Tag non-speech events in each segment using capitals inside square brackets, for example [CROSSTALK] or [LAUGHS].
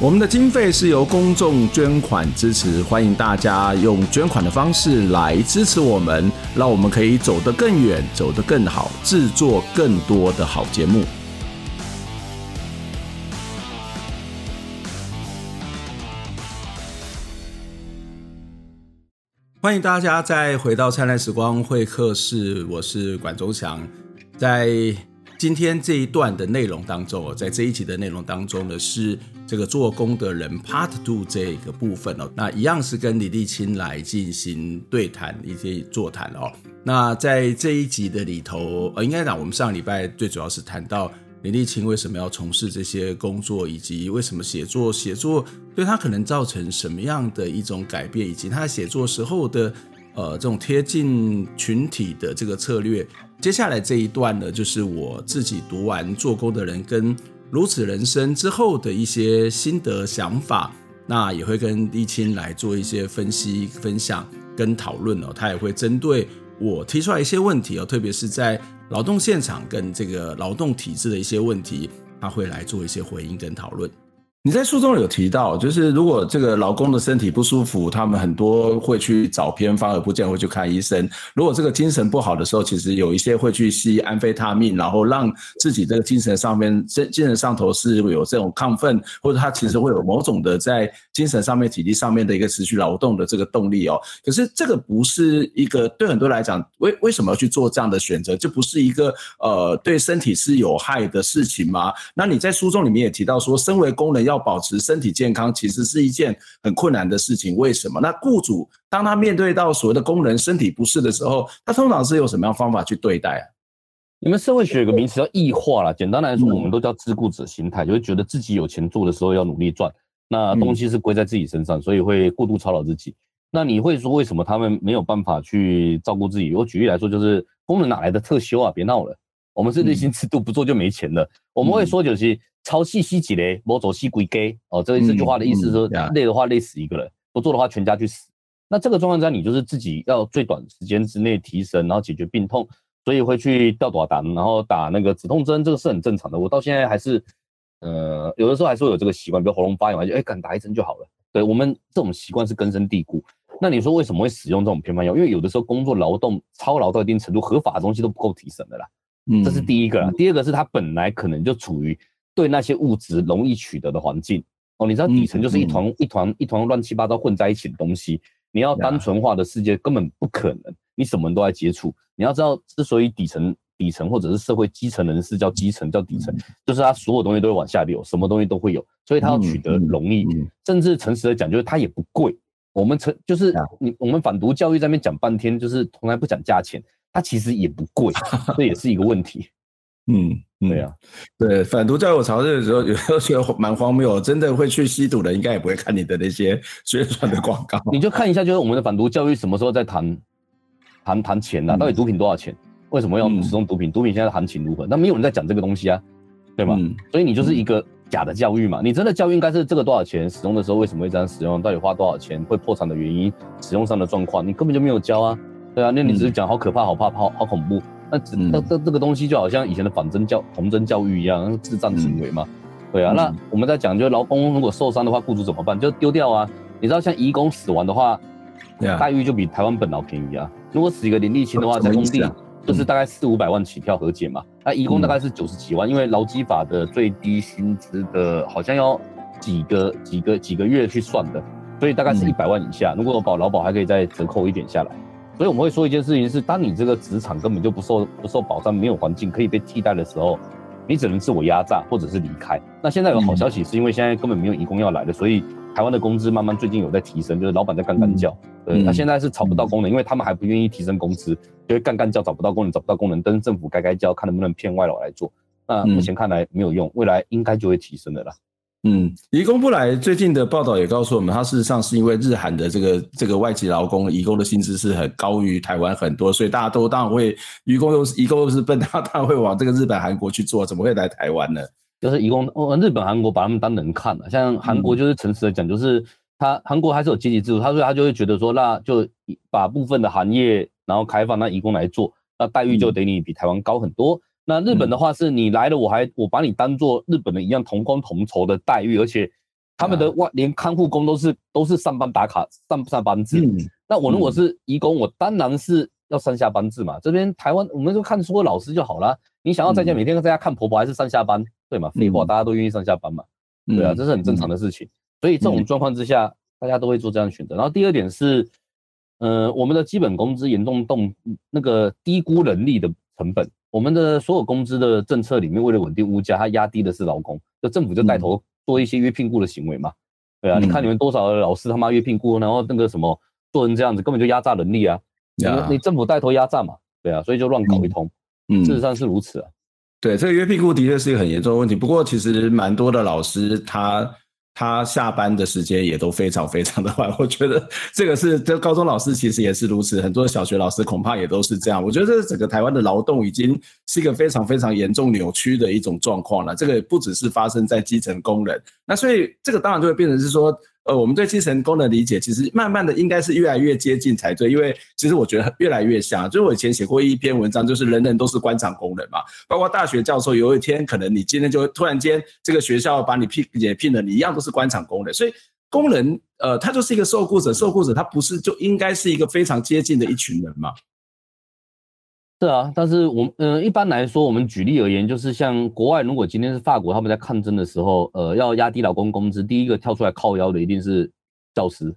我们的经费是由公众捐款支持，欢迎大家用捐款的方式来支持我们，让我们可以走得更远，走得更好，制作更多的好节目。欢迎大家再回到灿烂时光会客室，我是管中祥，在今天这一段的内容当中，在这一集的内容当中呢是。这个做工的人 Part Two 这个部分哦，那一样是跟李立青来进行对谈一些座谈哦。那在这一集的里头，呃，应该讲我们上礼拜最主要是谈到李立青为什么要从事这些工作，以及为什么写作写作对他可能造成什么样的一种改变，以及他写作时候的呃这种贴近群体的这个策略。接下来这一段呢，就是我自己读完做工的人跟。如此人生之后的一些心得想法，那也会跟丽青来做一些分析、分享跟讨论哦。他也会针对我提出来一些问题哦，特别是在劳动现场跟这个劳动体制的一些问题，他会来做一些回应跟讨论。你在书中有提到，就是如果这个老公的身体不舒服，他们很多会去找偏方，而不见会去看医生。如果这个精神不好的时候，其实有一些会去吸安非他命，然后让自己这个精神上面、精精神上头是有这种亢奋，或者他其实会有某种的在精神上面、体力上面的一个持续劳动的这个动力哦。可是这个不是一个对很多来讲，为为什么要去做这样的选择？这不是一个呃对身体是有害的事情吗？那你在书中里面也提到说，身为工人要要保持身体健康，其实是一件很困难的事情。为什么？那雇主当他面对到所谓的工人身体不适的时候，他通常是用什么样方法去对待啊？你们社会学有个名词叫异化啦，简单来说，我们都叫自雇者心态，就会觉得自己有钱做的时候要努力赚，那东西是归在自己身上，所以会过度操劳自己。那你会说为什么他们没有办法去照顾自己？我举例来说，就是工人哪来的特休啊？别闹了，我们是日薪制度，不做就没钱了。我们会说就是。超细细几嘞，某走细归给哦，这这句话的意思是说，累的话累死一个人，不做的话全家去死。那这个状况下，你就是自己要最短时间之内提神，然后解决病痛，所以会去吊打打，然后打那个止痛针，这个是很正常的。我到现在还是，呃，有的时候还是会有这个习惯，比如喉咙发炎，就哎，敢打一针就好了。对，我们这种习惯是根深蒂固。那你说为什么会使用这种偏方药？因为有的时候工作劳动操劳到一定程度，合法的东西都不够提神的啦。嗯，这是第一个啦。第二个是它本来可能就处于。对那些物质容易取得的环境哦，你知道底层就是一团、嗯、一团一团乱七八糟混在一起的东西。你要单纯化的世界根本不可能，你什么都在接触。你要知道，之所以底层底层或者是社会基层人士叫基层叫底层，就是他所有东西都会往下流，什么东西都会有，所以他要取得容易，甚至诚实的讲，就是他也不贵。我们成就是你我们反毒教育在那边讲半天，就是从来不讲价钱，它其实也不贵，[LAUGHS] 这也是一个问题。嗯，对啊，对，反毒教育我尝试的时候，有时候觉得蛮荒谬，真的会去吸毒的，应该也不会看你的那些宣传的广告。[LAUGHS] 你就看一下，就是我们的反毒教育什么时候在谈谈谈钱啊？到底毒品多少钱？为什么要使用毒品？毒品现在行情如何？那没有人在讲这个东西啊，对吗？所以你就是一个假的教育嘛。你真的教育应该是这个多少钱？使用的时候为什么会这样使用？到底花多少钱？会破产的原因？使用上的状况？你根本就没有教啊，对啊，那你只是讲好可怕、好怕、好好恐怖。那这这这这个东西就好像以前的仿真教童真教育一样，智障行为嘛，对啊。那我们在讲，就是劳工如果受伤的话，雇主怎么办？就丢掉啊。你知道，像移工死亡的话，待遇就比台湾本劳便宜啊。如果死一个林立青的话，在工地就是大概四五百万起跳和解嘛。那移工大概是九十几万，因为劳基法的最低薪资的好像要几个几个几个月去算的，所以大概是一百万以下。如果我保劳保还可以再折扣一点下来。所以我们会说一件事情是，当你这个职场根本就不受不受保障，没有环境可以被替代的时候，你只能自我压榨或者是离开。那现在有好消息，是因为现在根本没有移工要来的，所以台湾的工资慢慢最近有在提升，就是老板在干干叫。对，那现在是找不到工人，因为他们还不愿意提升工资，就会干干叫找不到工人，找不到工人，但是政府该该叫，看能不能骗外劳来做。那目前看来没有用，未来应该就会提升的啦。嗯，移工不来，最近的报道也告诉我们，他事实上是因为日韩的这个这个外籍劳工移工的薪资是很高于台湾很多，所以大家都当然会移工又是移工又是笨，他当然会往这个日本韩国去做，怎么会来台湾呢？就是移工，日本韩国把他们当人看了，像韩国就是诚实的讲，就是他韩国还是有阶级制度，他说他就会觉得说，那就把部分的行业然后开放那移工来做，那待遇就得你比台湾高很多。那日本的话是你来了，我还我把你当做日本的一样同工同酬的待遇，而且他们的外连看护工都是都是上班打卡上不上班制。那我如果是移工，我当然是要上下班制嘛。这边台湾我们就看书的老师就好了，你想要在家每天在家看婆婆还是上下班，对嘛？废话，大家都愿意上下班嘛，对啊，这是很正常的事情。所以这种状况之下，大家都会做这样的选择。然后第二点是，呃，我们的基本工资严重动那个低估人力的成本。我们的所有工资的政策里面，为了稳定物价，它压低的是劳工，就政府就带头做一些约聘雇的行为嘛。对啊，你看你们多少老师他妈约聘雇，然后那个什么做成这样子，根本就压榨人力啊。你你政府带头压榨嘛，对啊，所以就乱搞一通。嗯，事实上是如此啊。对，这个约聘雇的确是一个很严重的问题。不过其实蛮多的老师他。他下班的时间也都非常非常的晚，我觉得这个是这高中老师其实也是如此，很多小学老师恐怕也都是这样。我觉得这整个台湾的劳动已经是一个非常非常严重扭曲的一种状况了。这个不只是发生在基层工人，那所以这个当然就会变成是说。呃，我们对基层工的理解，其实慢慢的应该是越来越接近才对，因为其实我觉得越来越像。就是我以前写过一篇文章，就是人人都是官场工人嘛，包括大学教授，有一天可能你今天就突然间这个学校把你聘也聘了，你一样都是官场工人，所以工人呃，他就是一个受雇者，受雇者他不是就应该是一个非常接近的一群人吗？是啊，但是我们嗯、呃，一般来说，我们举例而言，就是像国外，如果今天是法国，他们在抗争的时候，呃，要压低劳工工资，第一个跳出来靠腰的一定是教师，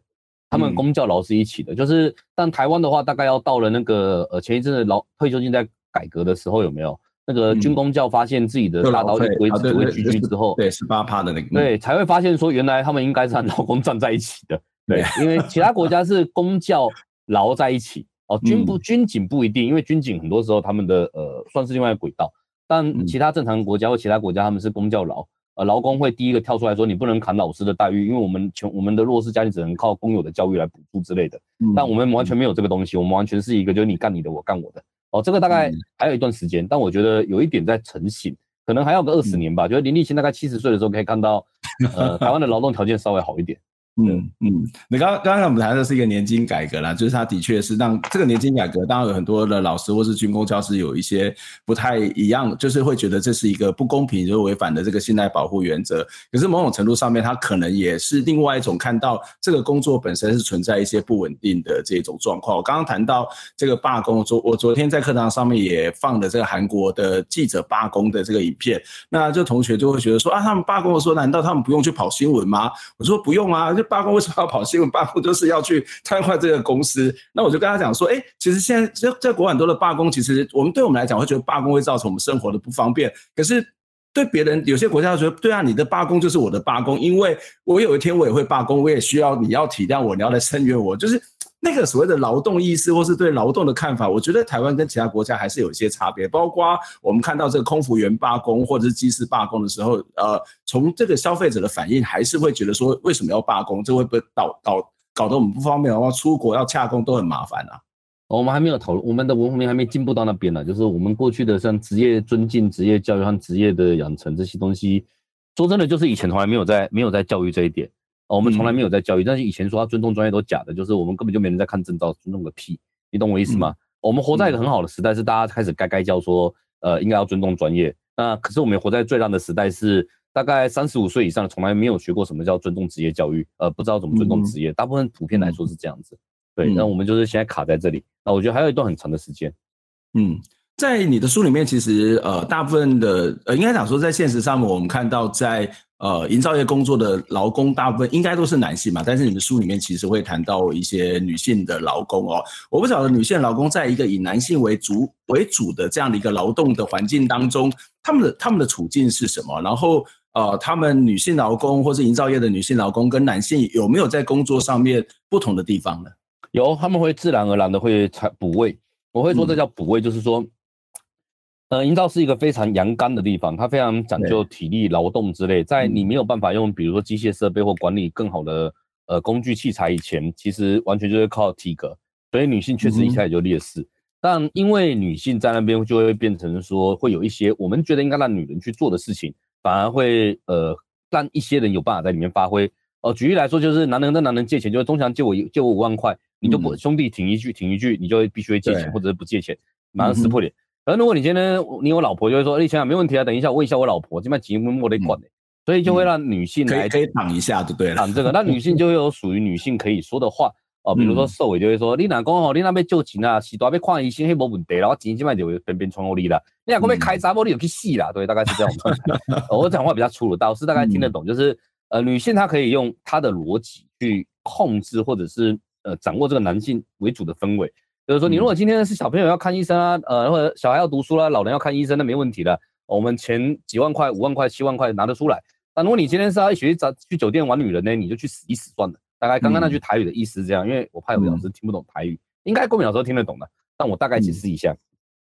他们公教老师一起的。嗯、就是，但台湾的话，大概要到了那个呃前一阵子劳退休金在改革的时候，有没有那个军工教发现自己的大刀会只会居居之后，对十八趴的那个，对才会发现说，原来他们应该是和劳工站在一起的，对，因为其他国家是公教劳在一起。哦，军不军警不一定，因为军警很多时候他们的呃算是另外一个轨道，但其他正常国家或其他国家他们是公教劳，呃劳工会第一个跳出来说，你不能砍老师的待遇，因为我们穷我们的弱势家庭只能靠公有的教育来补助之类的，但我们完全没有这个东西，我们完全是一个就是你干你的，我干我的。哦，这个大概还有一段时间，但我觉得有一点在成型，可能还要个二十年吧。觉得林立新大概七十岁的时候可以看到，呃 [LAUGHS] 台湾的劳动条件稍微好一点。嗯嗯，你刚刚才我们谈的是一个年金改革啦，就是它的确是让这个年金改革，当然有很多的老师或是军工教师有一些不太一样，就是会觉得这是一个不公平，就是违反的这个信赖保护原则。可是某种程度上面，它可能也是另外一种看到这个工作本身是存在一些不稳定的这种状况。我刚刚谈到这个罢工，昨我昨天在课堂上面也放了这个韩国的记者罢工的这个影片，那这同学就会觉得说啊，他们罢工的时候，难道他们不用去跑新闻吗？我说不用啊，就。罢工为什么要跑新闻？罢工就是要去瘫痪这个公司。那我就跟他讲说，哎，其实现在在在国外很多的罢工，其实我们对我们来讲会觉得罢工会造成我们生活的不方便。可是对别人，有些国家觉得，对啊，你的罢工就是我的罢工，因为我有一天我也会罢工，我也需要你要体谅我，你要来声援我，就是。那个所谓的劳动意识，或是对劳动的看法，我觉得台湾跟其他国家还是有一些差别。包括我们看到这个空服员罢工或者是机师罢工的时候，呃，从这个消费者的反应，还是会觉得说，为什么要罢工？这会不会导搞搞得我们不方便，然后出国要洽工都很麻烦啊。我们还没有讨论，我们的文明还没进步到那边呢。就是我们过去的像职业尊敬、职业教育和职业的养成这些东西，说真的，就是以前从来没有在没有在教育这一点。我们从来没有在教育，但是以前说他尊重专业都假的，就是我们根本就没人在看证照，尊重个屁，你懂我意思吗？我们活在一个很好的时代，是大家开始该该叫说，呃，应该要尊重专业。那可是我们也活在最烂的时代，是大概三十五岁以上从来没有学过什么叫尊重职业教育，呃，不知道怎么尊重职业，大部分普遍来说是这样子。对，那我们就是现在卡在这里，那我觉得还有一段很长的时间，嗯。在你的书里面，其实呃，大部分的呃，应该讲说，在现实上面，我们看到在呃营造业工作的劳工，大部分应该都是男性嘛。但是你们书里面其实会谈到一些女性的劳工哦。我不晓得女性劳工在一个以男性为主为主的这样的一个劳动的环境当中，他们的他们的处境是什么？然后呃，他们女性劳工或是营造业的女性劳工跟男性有没有在工作上面不同的地方呢？有，他们会自然而然的会补位。我会说这叫补位，就是说。呃，营造是一个非常阳刚的地方，它非常讲究体力劳动之类，在你没有办法用比如说机械设备或管理更好的呃工具器材以前，其实完全就是靠体格，所以女性确实一开始就劣势。嗯、但因为女性在那边就会变成说，会有一些我们觉得应该让女人去做的事情，反而会呃让一些人有办法在里面发挥。哦、呃，举例来说，就是男人跟男人借钱，就是通常借我借我五万块，你就不、嗯、兄弟挺一句挺一句，你就必须会借钱，或者是不借钱，马上撕破脸。嗯而如果你今天你有老婆，就会说，你想想没问题啊，等一下我问一下我老婆，这边节目我得管的，所以就会让女性来可以挡一下，就对了。挡这个，那女性就会有属于女性可以说的话哦，比如说受委就会说，你哪讲哦，你那边就钱啊，是多要看医生，还没问题，然后钱现在就会边边传我你了。你哪讲要开闸，我你就去死啦，对，大概是这样。我讲话比较粗鲁，导师大概听得懂，就是呃，女性她可以用她的逻辑去控制，或者是呃掌握这个男性为主的氛围。就是说，你如果今天是小朋友要看医生啊，呃，或者小孩要读书啦，老人要看医生，那没问题的。我们钱几万块、五万块、七万块拿得出来。但如果你今天是要一起去找去酒店玩女人呢，你就去死一死算了。大概刚刚那句台语的意思是这样，因为我怕有老师听不懂台语，应该郭敏老师听得懂的，但我大概解释一下。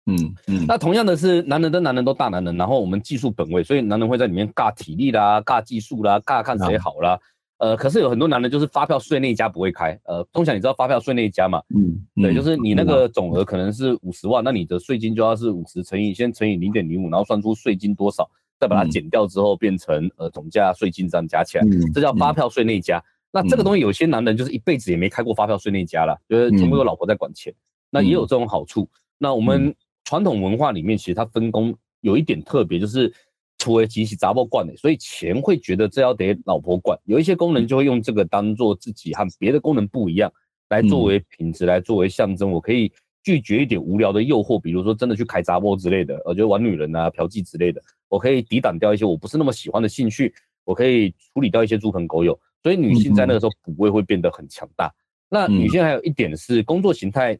嗯嗯。那同样的是，男人跟男人都大男人，然后我们技术本位，所以男人会在里面尬体力啦、尬技术啦、尬看谁好啦。呃，可是有很多男人就是发票税那一家不会开。呃，通常，你知道发票税那一家嘛？嗯，对，就是你那个总额可能是五十万，嗯、那你的税金就要是五十乘以先乘以零点零五，然后算出税金多少，再把它减掉之后变成呃总价税金这样加起来，嗯、这叫发票税那一家。嗯、那这个东西有些男人就是一辈子也没开过发票税那一家了，就是全部有老婆在管钱，嗯、那也有这种好处。那我们传统文化里面其实它分工有一点特别，就是。除了其实杂报惯的，所以钱会觉得这要得老婆管，有一些功能就会用这个当做自己和别的功能不一样，来作为品质，来作为象征。我可以拒绝一点无聊的诱惑，比如说真的去开杂报之类的，我觉得玩女人啊、嫖妓之类的，我可以抵挡掉一些我不是那么喜欢的兴趣，我可以处理掉一些猪朋狗友。所以女性在那个时候补位会变得很强大。那女性还有一点是工作形态，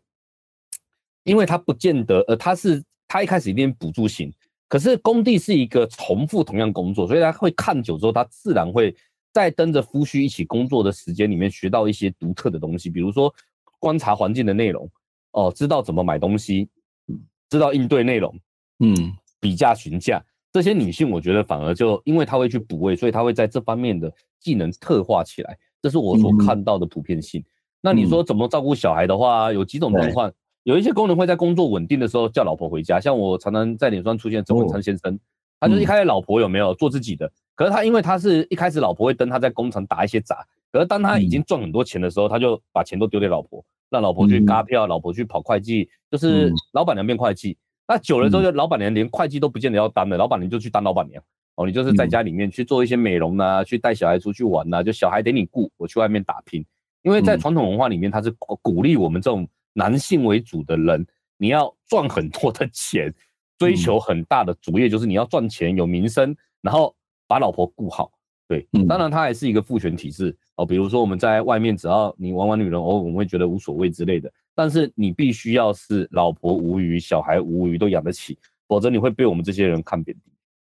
因为她不见得，呃，她是她一开始一定补助型。可是工地是一个重复同样工作，所以他会看久之后，他自然会在跟着夫婿一起工作的时间里面学到一些独特的东西，比如说观察环境的内容，哦，知道怎么买东西，知道应对内容，嗯，比价询价，这些女性我觉得反而就因为她会去补位，所以她会在这方面的技能特化起来，这是我所看到的普遍性。那你说怎么照顾小孩的话，有几种状况。有一些工人会在工作稳定的时候叫老婆回家，像我常常在脸书上出现周文昌先生，他就是一开始老婆有没有做自己的，可是他因为他是一开始老婆会登他在工厂打一些杂，可是当他已经赚很多钱的时候，他就把钱都丢给老婆，让老婆去嘎票，老婆去跑会计，就是老板娘变会计。那久了之后，就老板娘连会计都不见得要当了，老板娘就去当老板娘。哦，你就是在家里面去做一些美容啊，去带小孩出去玩呐，就小孩得你顾，我去外面打拼，因为在传统文化里面，他是鼓励我们这种。男性为主的人，你要赚很多的钱，追求很大的主业就是你要赚钱有名声，然后把老婆顾好。对，当然它还是一个父权体制哦。比如说我们在外面，只要你玩玩女人，偶尔，我们会觉得无所谓之类的。但是你必须要是老婆无余，小孩无余都养得起，否则你会被我们这些人看扁。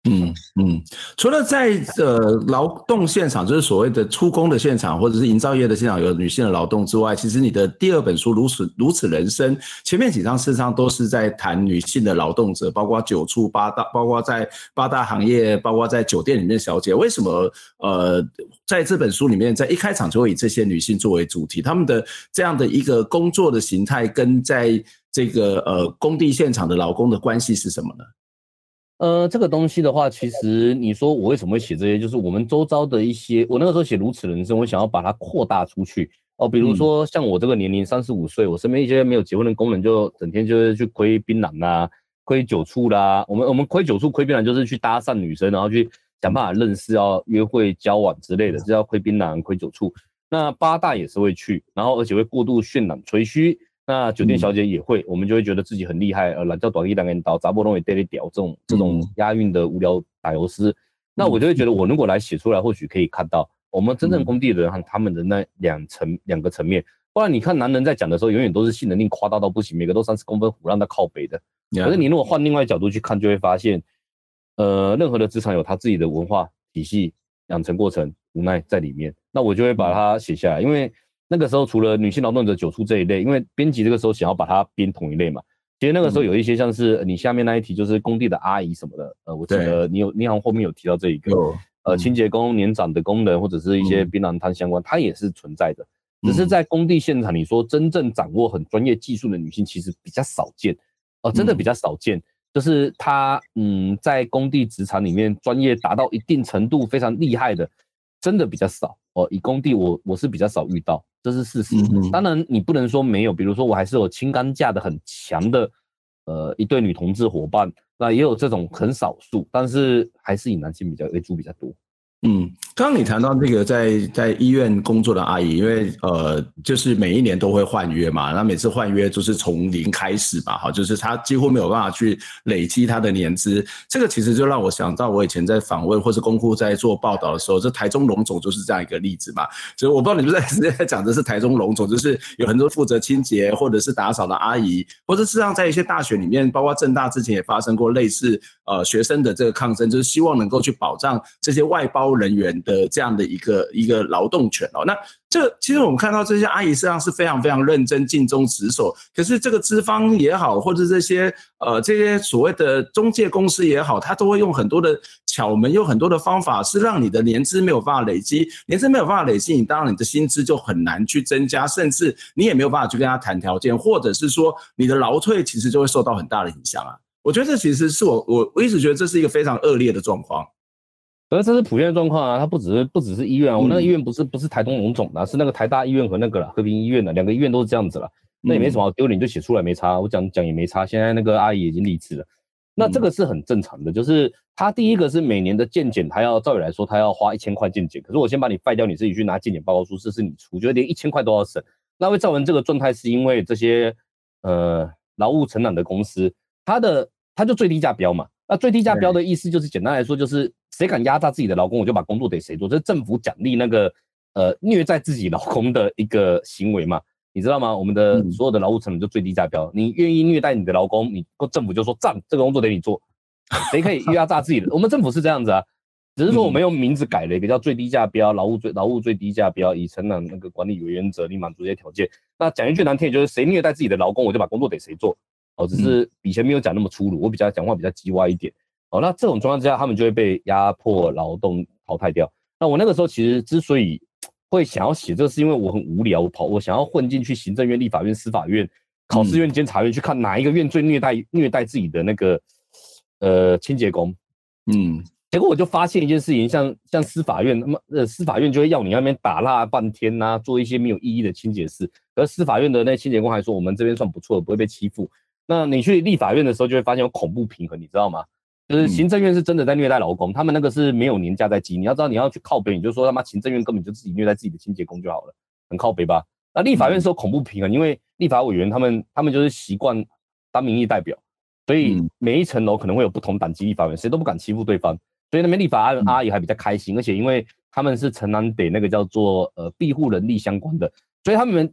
嗯嗯，除了在呃劳动现场，就是所谓的出工的现场，或者是营造业的现场有女性的劳动之外，其实你的第二本书《如此如此人生》前面几章事实上都是在谈女性的劳动者，包括九处八大，包括在八大行业，包括在酒店里面小姐。为什么呃在这本书里面，在一开场就会以这些女性作为主题？她们的这样的一个工作的形态，跟在这个呃工地现场的劳工的关系是什么呢？呃，这个东西的话，其实你说我为什么会写这些，就是我们周遭的一些，我那个时候写如此人生，我想要把它扩大出去哦。比如说像我这个年龄三十五岁，我身边一些没有结婚的工人，就整天就是去亏槟榔啦，亏酒醋啦。我们我们亏酒醋、亏槟榔，就是去搭讪女生，然后去想办法认识、要约会、交往之类的，这叫亏槟榔、亏酒醋。那八大也是会去，然后而且会过度渲染、吹嘘。那酒店小姐也会，嗯、我们就会觉得自己很厉害，呃，懒叫短一两个人倒，杂波东也带你屌，这种这种押韵的无聊打油诗，嗯、那我就会觉得，我如果来写出来，或许可以看到我们真正工地的人和他们的那两层两个层面。不然你看男人在讲的时候，永远都是性能力夸大到不行，每个都三十公分，虎让他靠北的。可是你如果换另外角度去看，就会发现，呃，任何的职场有他自己的文化体系养成过程，无奈在里面。那我就会把它写下来，因为。那个时候，除了女性劳动者九处这一类，因为编辑这个时候想要把它编同一类嘛，其实那个时候有一些像是你下面那一题，就是工地的阿姨什么的，呃，我记得你有，你好像后面有提到这一个，呃，清洁工、年长的工人或者是一些槟榔摊相关，它也是存在的。只是在工地现场，你说真正掌握很专业技术的女性其实比较少见，哦，真的比较少见。就是她，嗯，在工地职场里面专业达到一定程度非常厉害的，真的比较少哦。以工地我我是比较少遇到，这是事实。当然你不能说没有，比如说我还是有轻钢架的很强的，呃，一对女同志伙伴，那也有这种很少数，但是还是以男性比较为主比较多。嗯，刚刚你谈到那个在在医院工作的阿姨，因为呃，就是每一年都会换约嘛，那每次换约就是从零开始嘛，哈，就是他几乎没有办法去累积他的年资。这个其实就让我想到我以前在访问或是公库在做报道的时候，这台中龙总就是这样一个例子嘛。所以我不知道你们在直接在讲的是台中龙总，就是有很多负责清洁或者是打扫的阿姨，或者事实上在一些大学里面，包括政大之前也发生过类似呃学生的这个抗争，就是希望能够去保障这些外包人员的这样的一个一个劳动权哦，那这其实我们看到这些阿姨实际上是非常非常认真、尽忠职守。可是这个资方也好，或者这些呃这些所谓的中介公司也好，他都会用很多的巧门，用很多的方法，是让你的年资没有办法累积，年资没有办法累积，你当然你的薪资就很难去增加，甚至你也没有办法去跟他谈条件，或者是说你的劳退其实就会受到很大的影响啊。我觉得这其实是我我我一直觉得这是一个非常恶劣的状况。而这是普遍的状况啊，它不只是不只是医院啊，我那个医院不是不是台东龙总的，是那个台大医院和那个了和平医院的两个医院都是这样子了，那也没什么好丢脸，就写出来没差，我讲讲也没差。现在那个阿姨已经离职了，那这个是很正常的，就是他第一个是每年的健检，他要照理来说他要花一千块健检，可是我先把你废掉，你自己去拿健检报告书，这是你出，觉得连一千块都要省，那会造成这个状态，是因为这些呃劳务承揽的公司，他的他就最低价标嘛。那最低价标的意思就是，简单来说就是谁敢压榨自己的劳工，我就把工作给谁做，这是政府奖励那个呃虐待自己劳工的一个行为嘛，你知道吗？我们的所有的劳务成本就最低价标，你愿意虐待你的劳工，你政府就说赞，这个工作得你做，谁可以 [LAUGHS] 压榨自己的？我们政府是这样子啊，只是说我们用名字改了一个叫最低价标，劳务最劳务最低价标，以承揽那个管理为原则，你满足这些条件。那讲一句难听点，就是谁虐待自己的劳工，我就把工作给谁做。哦，只是以前没有讲那么粗鲁，我比较讲话比较叽歪一点。哦，那这种状况之下，他们就会被压迫劳动淘汰掉。那我那个时候其实之所以会想要写这个，是因为我很无聊，我跑我想要混进去行政院、立法院、司法院、考试院、监察院去看哪一个院最虐待虐待自己的那个呃清洁工。嗯，结果我就发现一件事情，像像司法院，那么呃司法院就会要你那边打蜡半天呐、啊，做一些没有意义的清洁事。而司法院的那清洁工还说，我们这边算不错，不会被欺负。那你去立法院的时候，就会发现有恐怖平衡，你知道吗？就是行政院是真的在虐待劳工，他们那个是没有年假在积。你要知道，你要去靠北，你就说他妈行政院根本就自己虐待自己的清洁工就好了，很靠北吧？那立法院是有恐怖平衡，因为立法委员他们他们就是习惯当民意代表，所以每一层楼可能会有不同等级立法委员，谁都不敢欺负对方，所以那边立法阿阿姨还比较开心，而且因为他们是城南得那个叫做呃庇护人力相关的，所以他们。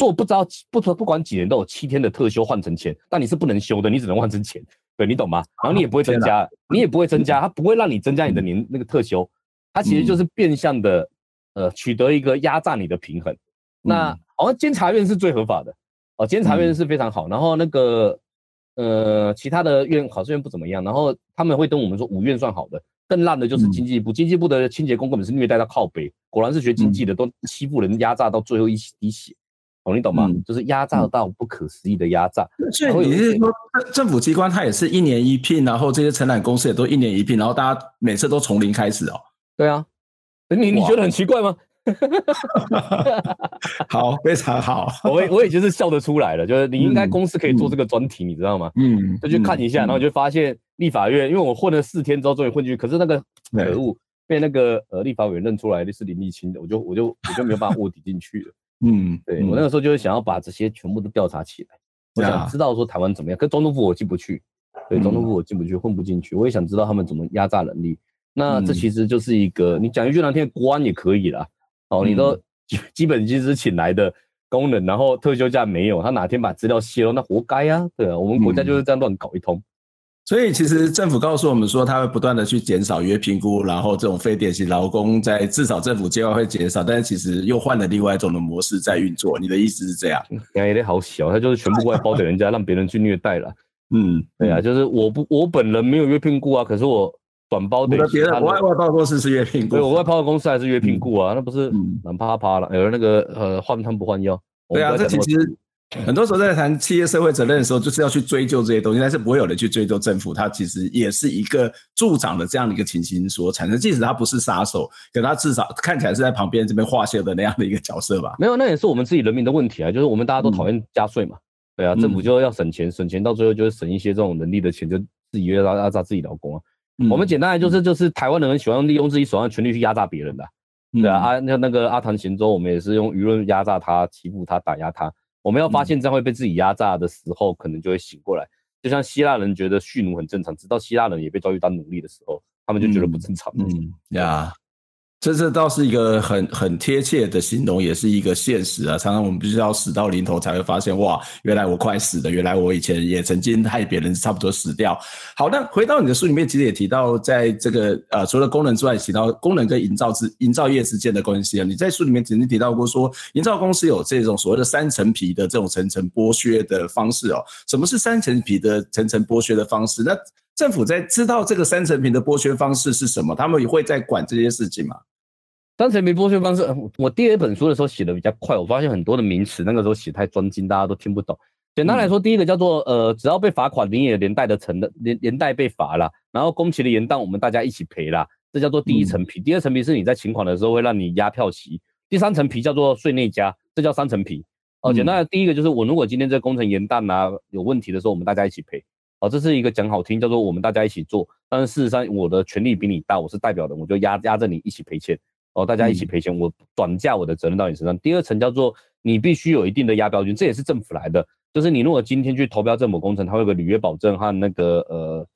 做不知道不不管几年都有七天的特休换成钱，但你是不能休的，你只能换成钱，对，你懂吗？然后你也不会增加，你也不会增加，它不会让你增加你的年那个特休，它其实就是变相的呃取得一个压榨你的平衡。那好像监察院是最合法的哦，监察院是非常好，然后那个呃其他的院考试院不怎么样，然后他们会跟我们说五院算好的，更烂的就是经济部，经济部的清洁工根本是虐待到靠北，果然是学经济的都欺负人，压榨到最后一滴血。哦，你懂吗？嗯、就是压榨到不可思议的压榨。所以你是说，政府机关它也是一年一聘，然后这些承揽公司也都一年一聘，然后大家每次都从零开始哦？对啊，你你觉得很奇怪吗？[LAUGHS] 好，非常好。我我也就是笑得出来了，就是你应该公司可以做这个专题，嗯、你知道吗？嗯，就去看一下，嗯、然后就发现立法院，因为我混了四天之后终于混进去，可是那个可恶被那个呃立法委员认出来的是林立清的，我就我就我就没有办法卧底进去了。嗯，对，我那个时候就是想要把这些全部都调查起来，我想知道说台湾怎么样。可总统府我进不去，对，总统府我进不去，混不进去。我也想知道他们怎么压榨能力。那这其实就是一个，你讲一句难听，国安也可以啦。哦，你都基基本薪资请来的工人，然后特休假没有，他哪天把资料泄露，那活该啊。对啊，我们国家就是这样乱搞一通。所以其实政府告诉我们说，他会不断的去减少约评估，然后这种非典型劳工在至少政府阶段会减少，但是其实又换了另外一种的模式在运作。你的意思是这样？压力好小，他就是全部过来包给人家，让别人去虐待了。嗯，对啊，就是我不，我本人没有约聘雇啊，可是我转包给别人。我外外包公司是约聘雇，对，我外包的公司还是约聘雇啊，那不是懒趴趴了？有人那个呃换汤不换药。对啊，这其实。[LAUGHS] 很多时候在谈企业社会责任的时候，就是要去追究这些东西，但是不会有人去追究政府。它其实也是一个助长的这样的一个情形所产生。即使他不是杀手，可他至少看起来是在旁边这边画线的那样的一个角色吧？没有，那也是我们自己人民的问题啊。就是我们大家都讨厌加税嘛，对啊，政府就要省钱，省钱到最后就是省一些这种能力的钱，就自己要压榨自己劳工啊。我们简单来就是就是台湾人喜欢利用自己手上的权力去压榨别人的，对啊，啊那那个阿唐贤州，我们也是用舆论压榨他、欺负他、打压他。我们要发现这样会被自己压榨的时候，可能就会醒过来。就像希腊人觉得蓄奴很正常，直到希腊人也被遭遇当奴隶的时候，他们就觉得不正常。嗯呀。这这倒是一个很很贴切的形容，也是一个现实啊。常常我们必须要死到临头才会发现，哇，原来我快死了，原来我以前也曾经害别人差不多死掉。好，那回到你的书里面，其实也提到，在这个呃，除了功能之外，提到功能跟营造之营造业之间的关系啊。你在书里面曾经提到过说，营造公司有这种所谓的三层皮的这种层层剥削的方式哦。什么是三层皮的层层剥削的方式？那政府在知道这个三层皮的剥削方式是什么，他们也会在管这些事情吗？三层皮剥削方式，我第二本书的时候写的比较快，我发现很多的名词那个时候写太专精，大家都听不懂。简单来说，第一个叫做呃，只要被罚款，你也连带的承的连连带被罚了，然后工期的延宕，我们大家一起赔啦，这叫做第一层皮。第二层皮是你在请款的时候会让你压票席，第三层皮叫做税内加，这叫三层皮。哦，简单的第一个就是我如果今天这个工程延宕啊有问题的时候，我们大家一起赔。哦，这是一个讲好听叫做我们大家一起做，但是事实上我的权力比你大，我是代表的，我就压压着你一起赔钱。哦，大家一起赔钱，我转嫁我的责任到你身上。第二层叫做你必须有一定的压标金，这也是政府来的。就是你如果今天去投标政府工程，它会有个履约保证和那个呃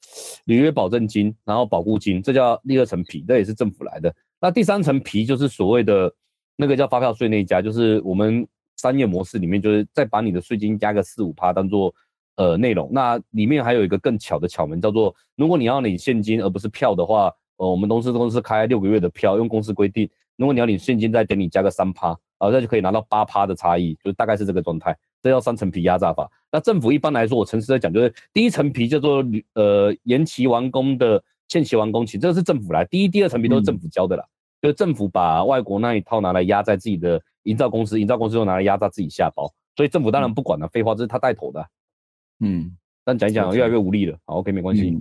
履约保证金，然后保固金，这叫第二层皮，这也是政府来的。那第三层皮就是所谓的那个叫发票税那一家，就是我们商业模式里面就是再把你的税金加个四五趴当做呃内容。那里面还有一个更巧的巧门，叫做如果你要领现金而不是票的话。呃，我们公司公司开六个月的票，用公司规定，如果你要领现金，再给你加个三趴，啊，那就可以拿到八趴的差异，就大概是这个状态。这叫三层皮压榨法。那政府一般来说，我诚实在讲，就是第一层皮叫做呃延期完工的限期完工期，这个是政府来，第一、第二层皮都是政府交的啦，嗯、就是政府把外国那一套拿来压在自己的营造公司，营造公司又拿来压榨自己下包，所以政府当然不管了，废话，这是他带头的，嗯。但讲一讲，越来越无力了。好，OK，没关系。嗯、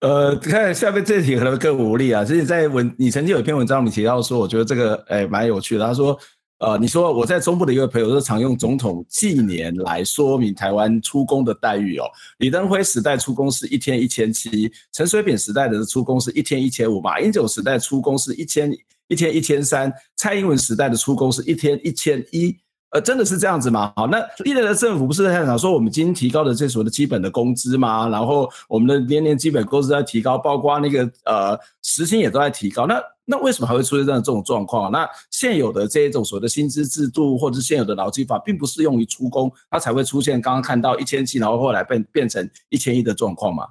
[LAUGHS] 呃，看下面这题可能更无力啊。其实，在文，你曾经有一篇文章，你提到说，我觉得这个哎蛮有趣的。他说，呃，你说我在中部的一个朋友，说常用总统纪年来说明台湾出工的待遇哦。李登辉时代出工是一天一千七，陈水扁时代的出工是一天一千五，马英九时代出工是一千一天一千三，蔡英文时代的出工是一天一千一。呃，真的是这样子吗？好，那历来的政府不是在讲说我们今天提高的这所谓的基本的工资吗？然后我们的年年基本工资在提高，包括那个呃时薪也都在提高。那那为什么还会出现这样这种状况？那现有的这一种所谓的薪资制度，或者是现有的劳基法，并不适用于出工，它才会出现刚刚看到一千七，然后后来变变成一千一的状况嘛？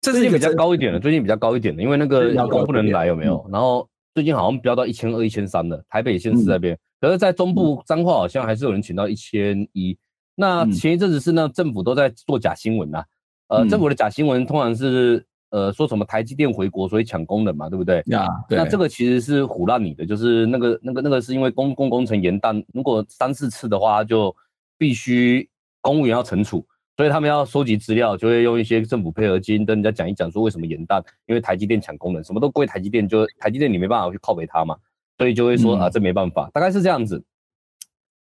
这是一个比较高一点的，最近比较高一点的，因为那个劳工不能来有没有？嗯、然后最近好像飙到一千二、一千三的，台北县市那边。嗯可是，在中部彰化好像还是有人请到一千一。那前一阵子是呢，政府都在做假新闻呐。呃，政府的假新闻通常是呃说什么台积电回国，所以抢工人嘛，对不对？呀，那这个其实是唬烂你的，就是那个那个那个是因为公共工程延宕，如果三四次的话，就必须公务员要惩处，所以他们要收集资料，就会用一些政府配合金跟人家讲一讲，说为什么延宕，因为台积电抢工人，什么都归台积电，就台积电你没办法去靠北他嘛。所以就会说啊，这没办法，大概是这样子。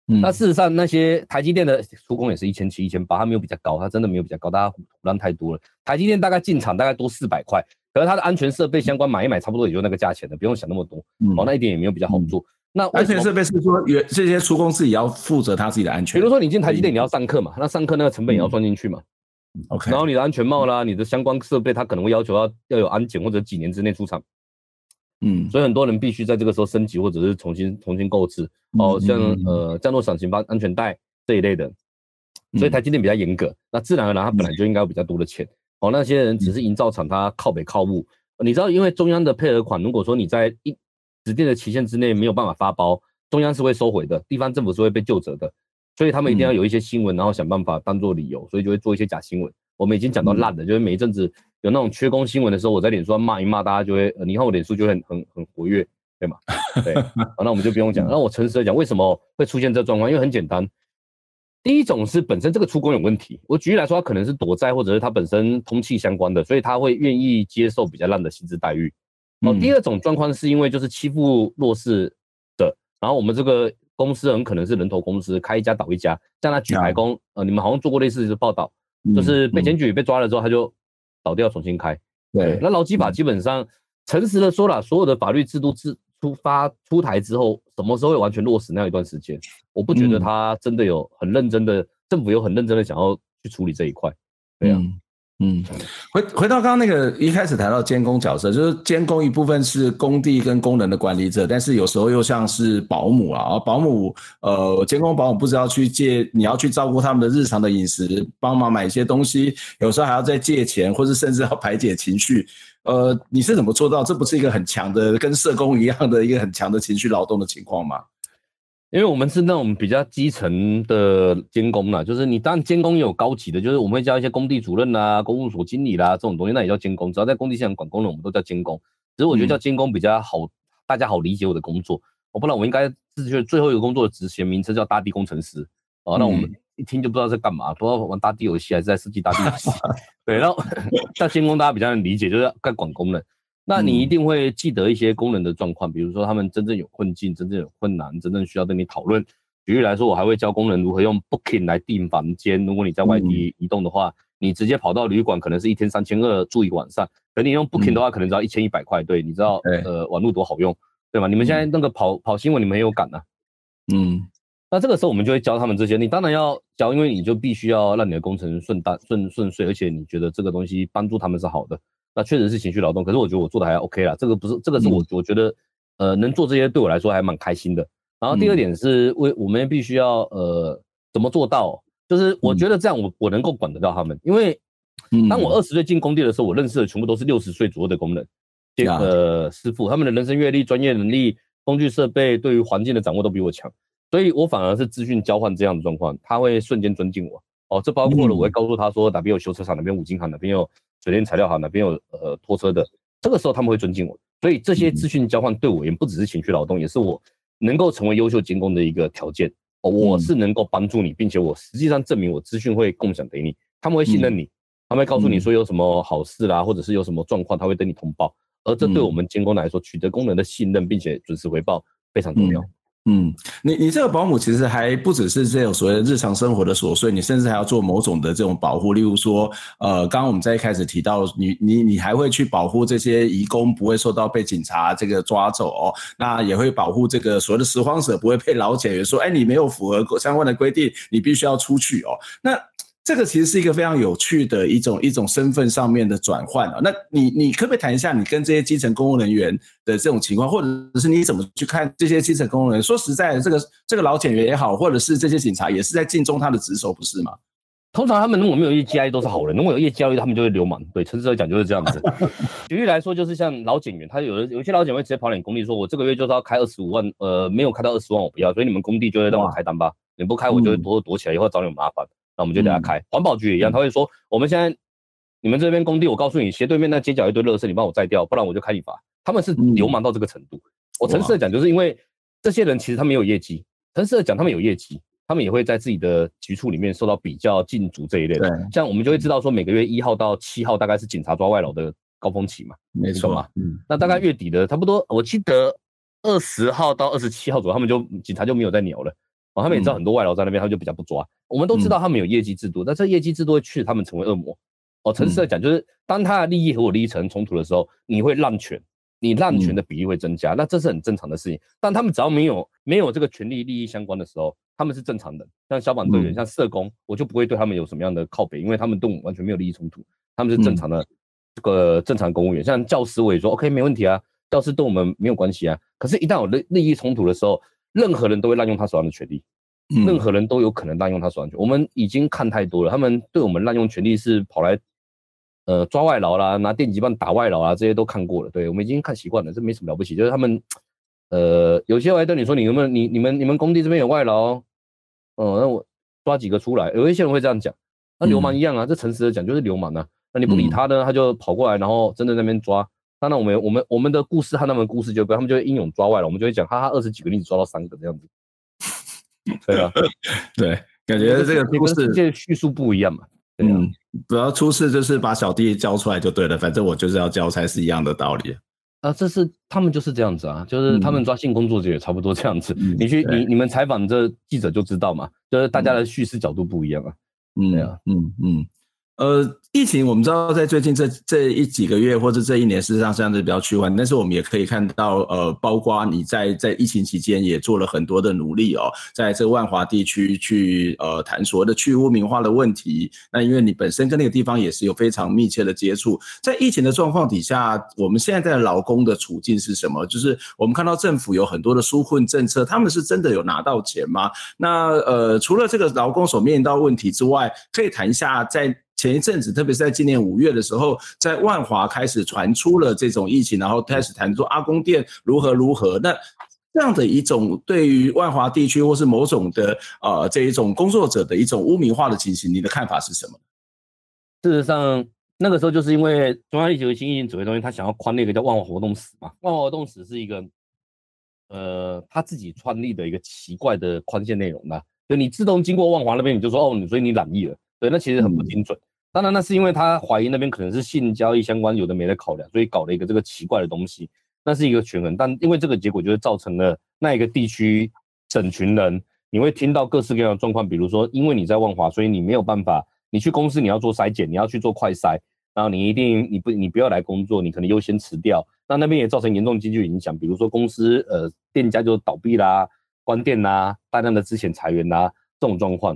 那事实上，那些台积电的出工也是一千七、一千八，它没有比较高，它真的没有比较高，大家胡乱太多了。台积电大概进场大概多四百块，可是它的安全设备相关买一买，差不多也就那个价钱的，不用想那么多。哦，那一点也没有比较好做。那安全设备是说，原这些出工自己要负责他自己的安全。比如说你进台积电，你要上课嘛，那上课那个成本也要算进去嘛。OK。然后你的安全帽啦，你的相关设备，它可能会要求要要有安检或者几年之内出厂。嗯，所以很多人必须在这个时候升级或者是重新重新购置哦，像呃降落伞型安全带这一类的。所以台积电比较严格，嗯、那自然而然它本来就应该有比较多的钱。哦，那些人只是营造厂，它靠北靠物。你知道，因为中央的配合款，如果说你在一指定的期限之内没有办法发包，中央是会收回的，地方政府是会被救责的。所以他们一定要有一些新闻，然后想办法当做理由，所以就会做一些假新闻。我们已经讲到烂的，就是每一阵子有那种缺工新闻的时候，我在脸书上骂一骂，大家就会，你看我脸书就会很很很活跃，对吗？对，[LAUGHS] 好，那我们就不用讲。那我诚实的讲，为什么会出现这状况？因为很简单。第一种是本身这个出工有问题，我举例来说，他可能是躲债，或者是他本身通气相关的，所以他会愿意接受比较烂的薪资待遇。哦，第二种状况是因为就是欺负弱势的，然后我们这个公司很可能是人头公司，开一家倒一家，像他举牌工，呃，你们好像做过类似的报道，就是被检举被抓了之后，他就倒掉重新开。对，那劳基法基本上诚实的说了，所有的法律制度制。出发出台之后，什么时候会完全落实那一段时间？我不觉得他真的有很认真的，嗯、政府有很认真的想要去处理这一块。对啊，嗯，嗯回回到刚刚那个一开始谈到监工角色，就是监工一部分是工地跟工人的管理者，但是有时候又像是保姆啊，保姆呃，监工保姆不知道去借，你要去照顾他们的日常的饮食，帮忙买一些东西，有时候还要再借钱，或是甚至要排解情绪。呃，你是怎么做到？这不是一个很强的，跟社工一样的一个很强的情绪劳动的情况吗？因为我们是那种比较基层的监工啦，就是你当然监工也有高级的，就是我们会叫一些工地主任啦、公务所经理啦这种东西，那也叫监工。只要在工地现场管工人，我们都叫监工。只是我觉得叫监工比较好，嗯、大家好理解我的工作。我不然我应该自觉最后一个工作的职衔名称叫大地工程师啊，那我们。一听就不知道在干嘛，不知道玩大地游戏还是在设计大地游戏。[LAUGHS] 对，然后像监工大家比较能理解，就是在管工人。那你一定会记得一些工人的状况，比如说他们真正有困境、真正有困难、真正需要跟你讨论。举例来说，我还会教工人如何用 Booking 来订房间。如果你在外地移动的话，你直接跑到旅馆，可能是一天三千二住一个晚上。可你用 Booking 的话，可能只要一千一百块。对，你知道呃网络多好用，对吗？你们现在那个跑跑新闻，你们很有感啊。嗯。那这个时候我们就会教他们这些，你当然要教，因为你就必须要让你的工程顺当顺顺遂，而且你觉得这个东西帮助他们是好的，那确实是情绪劳动。可是我觉得我做的还 OK 啦，这个不是这个是我我觉得呃能做这些对我来说还蛮开心的。然后第二点是为我们必须要呃怎么做到，就是我觉得这样我我能够管得到他们，因为当我二十岁进工地的时候，我认识的全部都是六十岁左右的工人，这个师傅，他们的人生阅历、专业能力、工具设备对于环境的掌握都比我强。所以我反而是资讯交换这样的状况，他会瞬间尊敬我。哦，这包括了我会告诉他说哪边有修车厂，哪边五金行，哪边有水电材料行，哪边有呃拖车的。这个时候他们会尊敬我。所以这些资讯交换对我也不只是情绪劳动，也是我能够成为优秀监工的一个条件。哦，我是能够帮助你，并且我实际上证明我资讯会共享给你，他们会信任你，他们会告诉你说有什么好事啦，或者是有什么状况，他会跟你通报。而这对我们监工来说，取得工人的信任，并且准时回报非常重要。嗯，你你这个保姆其实还不只是这种所谓的日常生活的琐碎，你甚至还要做某种的这种保护，例如说，呃，刚刚我们在一开始提到，你你你还会去保护这些移工不会受到被警察这个抓走哦，那也会保护这个所谓的拾荒者不会被劳检员说，哎，你没有符合相关的规定，你必须要出去哦，那。这个其实是一个非常有趣的一种一种身份上面的转换啊。那你你可不可以谈一下你跟这些基层公务人员的这种情况，或者是你怎么去看这些基层公务人员？说实在的，这个这个老检员也好，或者是这些警察，也是在尽忠他的职守，不是吗？通常他们如果没有业绩压力都是好人，如果有业绩压力，他们就会流氓。对，诚实来讲就是这样子。[LAUGHS] 举例来说，就是像老警员，他有的有些老警会直接跑你工地，说我这个月就是要开二十五万，呃，没有开到二十万我不要，所以你们工地就会让我开单吧，你不开我就会躲躲起来，以后找你们麻烦。那我们就等他开，环保局也一样，他会说，我们现在你们这边工地，我告诉你，斜对面那街角一堆垃圾，你帮我摘掉，不然我就开你罚。他们是流氓到这个程度。我诚实的讲，就是因为这些人其实他们有业绩，诚实的讲，他们有业绩，他们也会在自己的局处里面受到比较禁足这一类的。像我们就会知道说，每个月一号到七号大概是警察抓外劳的高峰期嘛，没错嘛。嗯，那大概月底的差不多，我记得二十号到二十七号左右，他们就警察就没有再鸟了。哦，他们也知道很多外劳在那边，他们就比较不抓。我们都知道他们有业绩制度，但这业绩制度会驱使他们成为恶魔。哦，诚实的讲，就是当他的利益和我利益成冲突的时候，你会滥权，你滥权的比例会增加，那这是很正常的事情。但他们只要没有没有这个权利利益相关的时候，他们是正常的。像消防队员、像社工，我就不会对他们有什么样的靠北，因为他们都完全没有利益冲突，他们是正常的这个正常公务员。像教师，我也说 OK 没问题啊，教师对我们没有关系啊。可是，一旦有利利益冲突的时候，任何人都会滥用他手上的权利，任何人都有可能滥用他手上权。我们已经看太多了，他们对我们滥用权利是跑来，呃，抓外劳啦，拿电击棒打外劳啊，这些都看过了。对，我们已经看习惯了，这没什么了不起。就是他们，呃，有些人还对你说，你有没有你你们你们工地这边有外劳，哦、呃，那我抓几个出来。有一些人会这样讲，那流氓一样啊，这诚实的讲就是流氓啊。那你不理他呢，他就跑过来，然后真的在那边抓。当然，我们我们我们的故事和他们的故事就不他们就会英勇抓外了，我们就会讲，哈哈，二十几个例子抓到三个这样子。[LAUGHS] 对啊，对，感觉这个故事这叙述不一样嘛。对啊、嗯，主要出事就是把小弟交出来就对了，反正我就是要交差是一样的道理。啊，这是他们就是这样子啊，就是他们抓性工作者也差不多这样子。嗯、你去你你们采访这记者就知道嘛，就是大家的叙事角度不一样啊。嗯，对啊，嗯嗯。呃，疫情我们知道，在最近这这一几个月或者这一年，事实上相对比较趋缓。但是我们也可以看到，呃，包括你在在疫情期间也做了很多的努力哦，在这万华地区去呃谈所谓的去污名化的问题。那因为你本身跟那个地方也是有非常密切的接触，在疫情的状况底下，我们现在在劳工的处境是什么？就是我们看到政府有很多的纾困政策，他们是真的有拿到钱吗？那呃，除了这个劳工所面临到问题之外，可以谈一下在。前一阵子，特别是在今年五月的时候，在万华开始传出了这种疫情，然后开始谈说阿公店如何如何。那这样的一种对于万华地区或是某种的呃这一种工作者的一种污名化的情形，你的看法是什么？事实上，那个时候就是因为中央疫情新疫情指挥中心，他想要宽那个叫万华活动史嘛。万华活动史是一个呃他自己创立的一个奇怪的宽限内容的，就你自动经过万华那边，你就说哦，你所以你染疫了，对，那其实很不精准。嗯当然，那是因为他怀疑那边可能是性交易相关，有的没的考量，所以搞了一个这个奇怪的东西。那是一个权衡，但因为这个结果，就是造成了那一个地区整群人，你会听到各式各样的状况，比如说，因为你在万华，所以你没有办法，你去公司你要做筛检，你要去做快筛，然后你一定你不你不要来工作，你可能优先辞掉。那那边也造成严重经济影响，比如说公司呃店家就倒闭啦、关店啦、大量的资遣裁员啦这种状况。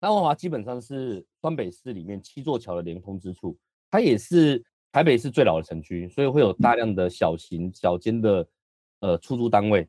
那万华基本上是双北市里面七座桥的连通之处，它也是台北市最老的城区，所以会有大量的小型小间的呃出租单位、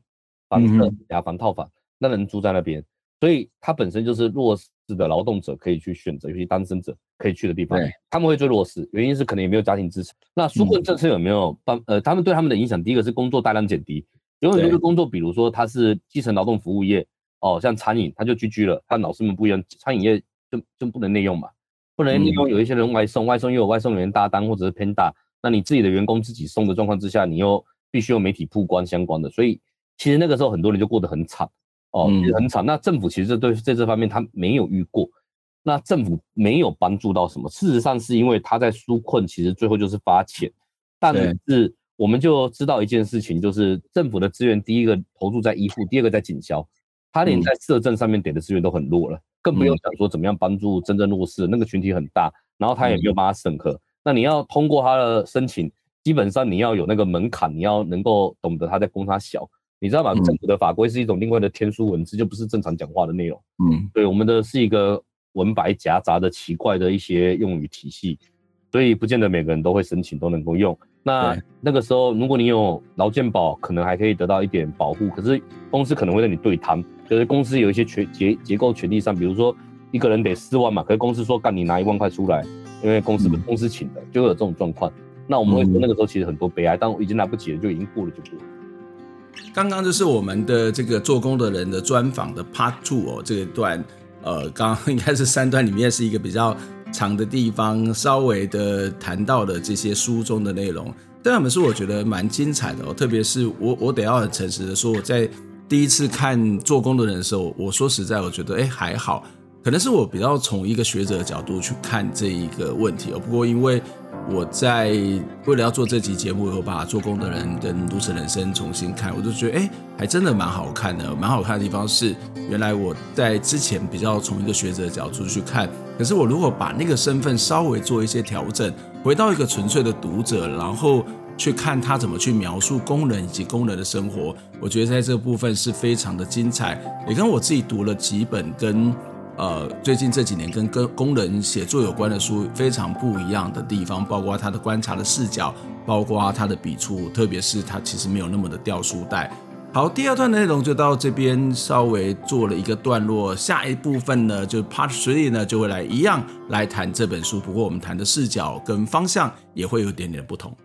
房子、雅房、套房，那人住在那边，所以它本身就是弱势的劳动者可以去选择，尤其单身者可以去的地方。他们会最弱势，原因是可能也没有家庭支持。那纾困政策有没有帮？呃，他们对他们的影响，第一个是工作大量减低，有很多的工作，比如说他是基层劳动服务业。哦，像餐饮，他就居居了，他老师们不一样，餐饮业就就不能内用嘛，不能内用。有一些人外送，外送又有外送员大单或者是偏大，那你自己的员工自己送的状况之下，你又必须有媒体曝光相关的，所以其实那个时候很多人就过得很惨哦，也很惨。那政府其实对在这方面他没有遇过，那政府没有帮助到什么。事实上是因为他在纾困，其实最后就是发钱，但是我们就知道一件事情，就是政府的资源，第一个投入在医护，第二个在警消。他连在社政上面给的资源都很弱了，更不用讲说怎么样帮助真正弱势的那个群体很大，然后他也没有办法审核。那你要通过他的申请，基本上你要有那个门槛，你要能够懂得他在供他小，你知道吗？政府的法规是一种另外的天书文字，就不是正常讲话的内容。嗯，对，我们的是一个文白夹杂的奇怪的一些用语体系，所以不见得每个人都会申请都能够用。那那个时候，如果你有劳健保，可能还可以得到一点保护，可是公司可能会让你对摊。就是公司有一些权结结构权利上，比如说一个人得四万嘛，可是公司说干你拿一万块出来，因为公司公司请的，就会有这种状况。那我们会说那个时候其实很多悲哀，但已经来不及了，就已经过了就过了。刚刚就是我们的这个做工的人的专访的 Part Two 哦，这一段呃，刚刚应该是三段里面是一个比较长的地方，稍微的谈到的这些书中的内容，这两本书我觉得蛮精彩的哦，特别是我我得要很诚实的说我在。第一次看做工的人的时候，我说实在，我觉得哎还好，可能是我比较从一个学者的角度去看这一个问题哦。不过因为我在为了要做这集节目，我把做工的人跟都市人生重新看，我就觉得哎还真的蛮好看的。蛮好看的地方是，原来我在之前比较从一个学者的角度去看，可是我如果把那个身份稍微做一些调整，回到一个纯粹的读者，然后。去看他怎么去描述工人以及工人的生活，我觉得在这部分是非常的精彩。也跟我自己读了几本跟呃最近这几年跟跟工人写作有关的书非常不一样的地方，包括他的观察的视角，包括他的笔触，特别是他其实没有那么的掉书袋。好，第二段的内容就到这边稍微做了一个段落，下一部分呢，就 Part Three 呢就会来一样来谈这本书，不过我们谈的视角跟方向也会有点点不同。